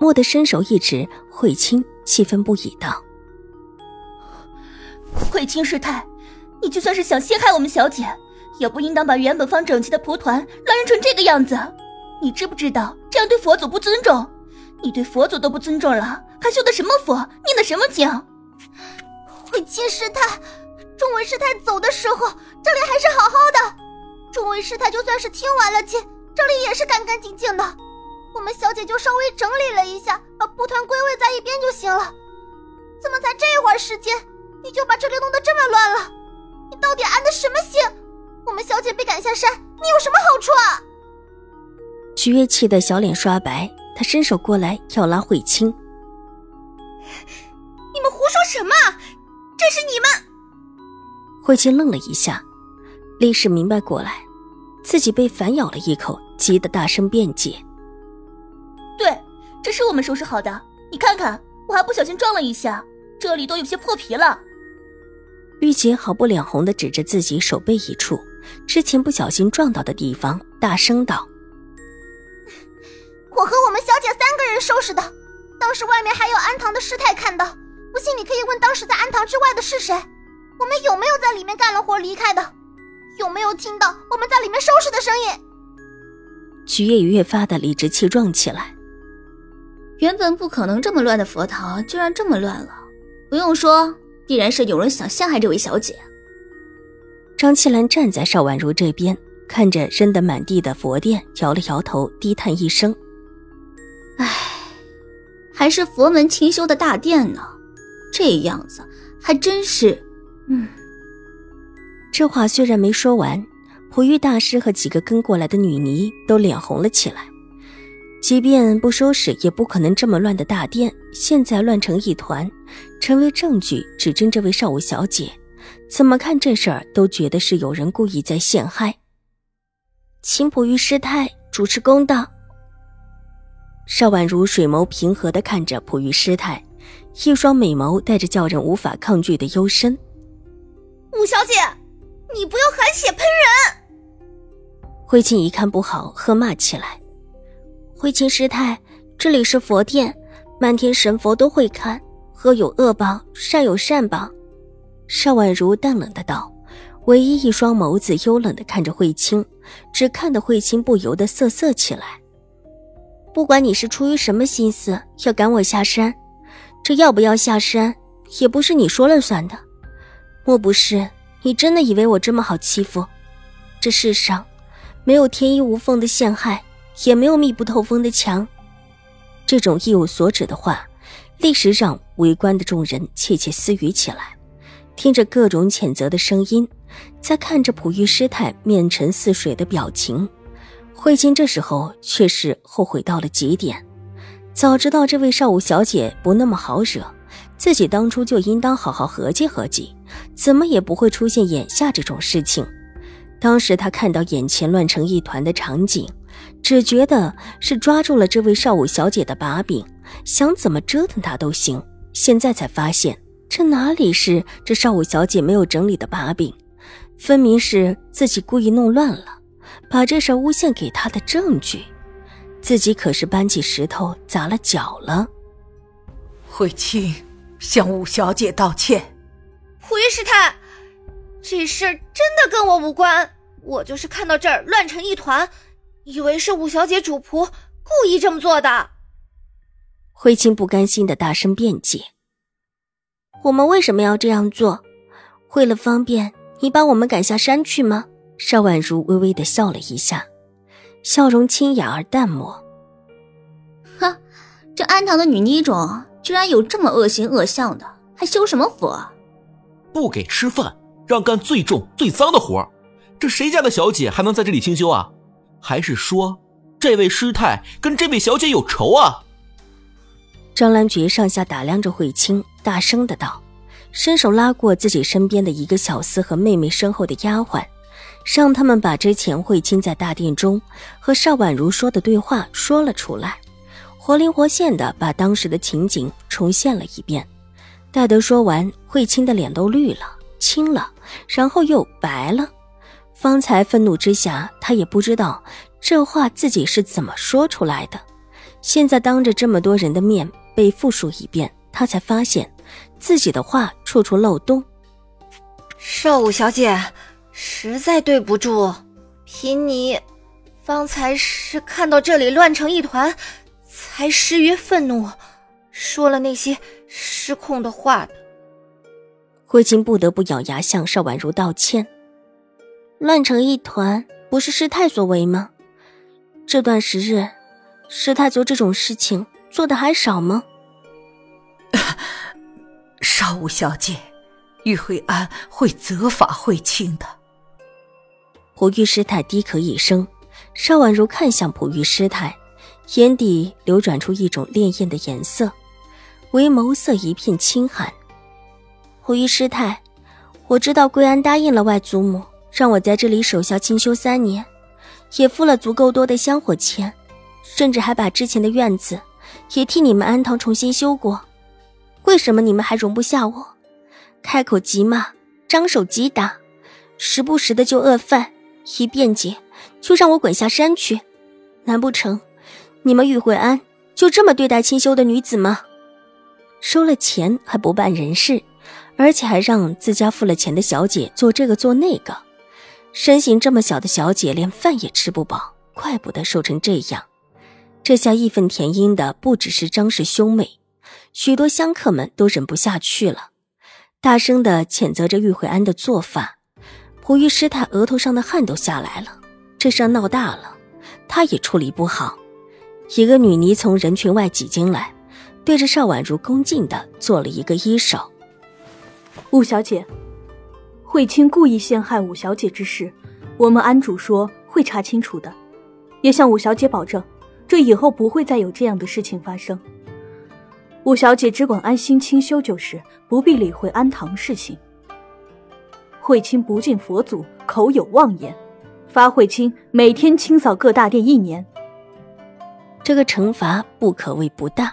蓦地伸手一指，慧清气愤不已道：“慧清师太，你就算是想陷害我们小姐，也不应当把原本放整齐的蒲团乱扔成这个样子。你知不知道这样对佛祖不尊重？你对佛祖都不尊重了，还修的什么佛，念的什么经？”慧清师太，众位师太走的时候，这里还是好好的。众位师太就算是听完了经，这里也是干干净净的。我们小姐就稍微整理了一下，把蒲团归位在一边就行了。怎么才这会儿时间，你就把这里弄得这么乱了？你到底安的什么心？我们小姐被赶下山，你有什么好处啊？徐月气得小脸刷白，她伸手过来要拉慧清。你们胡说什么？这是你们……慧清愣了一下，立时明白过来，自己被反咬了一口，急得大声辩解。对，这是我们收拾好的。你看看，我还不小心撞了一下，这里都有些破皮了。玉洁毫不脸红的指着自己手背一处，之前不小心撞到的地方，大声道：“我和我们小姐三个人收拾的，当时外面还有安堂的师太看到。不信你可以问当时在安堂之外的是谁，我们有没有在里面干了活离开的？有没有听到我们在里面收拾的声音？”徐月越发的理直气壮起来。原本不可能这么乱的佛堂，居然这么乱了。不用说，必然是有人想陷害这位小姐。张七兰站在邵婉如这边，看着扔得满地的佛殿，摇了摇头，低叹一声：“唉，还是佛门清修的大殿呢，这样子还真是……嗯。”这话虽然没说完，普玉大师和几个跟过来的女尼都脸红了起来。即便不收拾，也不可能这么乱的大殿，现在乱成一团，成为证据指证这位少武小姐。怎么看这事儿都觉得是有人故意在陷害。请普玉师太主持公道。邵婉如水眸平和地看着普玉师太，一双美眸带着叫人无法抗拒的幽深。武小姐，你不要含血喷人！慧清一看不好，喝骂起来。慧清师太，这里是佛殿，漫天神佛都会看，恶有恶报，善有善报。邵婉如淡冷的道，唯一一双眸子幽冷的看着慧清，只看得慧清不由得瑟瑟起来。不管你是出于什么心思要赶我下山，这要不要下山也不是你说了算的。莫不是你真的以为我这么好欺负？这世上没有天衣无缝的陷害。也没有密不透风的墙，这种一无所指的话，立时让围观的众人窃窃私语起来。听着各种谴责的声音，再看着普玉师太面沉似水的表情，慧清这时候却是后悔到了极点。早知道这位少武小姐不那么好惹，自己当初就应当好好合计合计，怎么也不会出现眼下这种事情。当时他看到眼前乱成一团的场景。只觉得是抓住了这位少武小姐的把柄，想怎么折腾她都行。现在才发现，这哪里是这少武小姐没有整理的把柄，分明是自己故意弄乱了，把这事诬陷给她的证据。自己可是搬起石头砸了脚了。慧清，向武小姐道歉。胡玉师太，这事真的跟我无关，我就是看到这儿乱成一团。以为是五小姐主仆故意这么做的。慧清不甘心的大声辩解：“我们为什么要这样做？为了方便你把我们赶下山去吗？”邵婉如微微的笑了一下，笑容清雅而淡漠。哼，这安堂的女妮种居然有这么恶行恶相的，还修什么佛？不给吃饭，让干最重最脏的活这谁家的小姐还能在这里清修啊？还是说，这位师太跟这位小姐有仇啊？张兰菊上下打量着慧清，大声的道，伸手拉过自己身边的一个小厮和妹妹身后的丫鬟，让他们把之前慧清在大殿中和邵婉如说的对话说了出来，活灵活现的把当时的情景重现了一遍。待得说完，慧清的脸都绿了、青了，然后又白了。方才愤怒之下，他也不知道这话自己是怎么说出来的，现在当着这么多人的面。被复述一遍，他才发现自己的话处处漏洞。少武小姐，实在对不住，凭你方才是看到这里乱成一团，才失于愤怒，说了那些失控的话的。慧清不得不咬牙向邵婉如道歉。乱成一团，不是师太所为吗？这段时日，师太做这种事情。做的还少吗？少武小姐，玉慧安会责罚慧清的。璞玉师太低咳一声，邵婉如看向璞玉师太，眼底流转出一种潋滟的颜色，唯眸色一片清寒。璞玉师太，我知道桂安答应了外祖母，让我在这里守孝清修三年，也付了足够多的香火钱，甚至还把之前的院子。也替你们安堂重新修过，为什么你们还容不下我？开口即骂，张手即打，时不时的就饿饭，一辩解就让我滚下山去。难不成你们玉慧安就这么对待清修的女子吗？收了钱还不办人事，而且还让自家付了钱的小姐做这个做那个，身形这么小的小姐连饭也吃不饱，怪不得瘦成这样。这下义愤填膺的不只是张氏兄妹，许多香客们都忍不下去了，大声的谴责着玉慧安的做法。璞玉师太额头上的汗都下来了，这事闹大了，她也处理不好。一个女尼从人群外挤进来，对着邵婉如恭敬的做了一个揖手：“五小姐，慧清故意陷害五小姐之事，我们安主说会查清楚的，也向五小姐保证。”这以后不会再有这样的事情发生。五小姐只管安心清修就是，不必理会安堂事情。慧清不敬佛祖，口有妄言，罚慧清每天清扫各大殿一年。这个惩罚不可谓不大。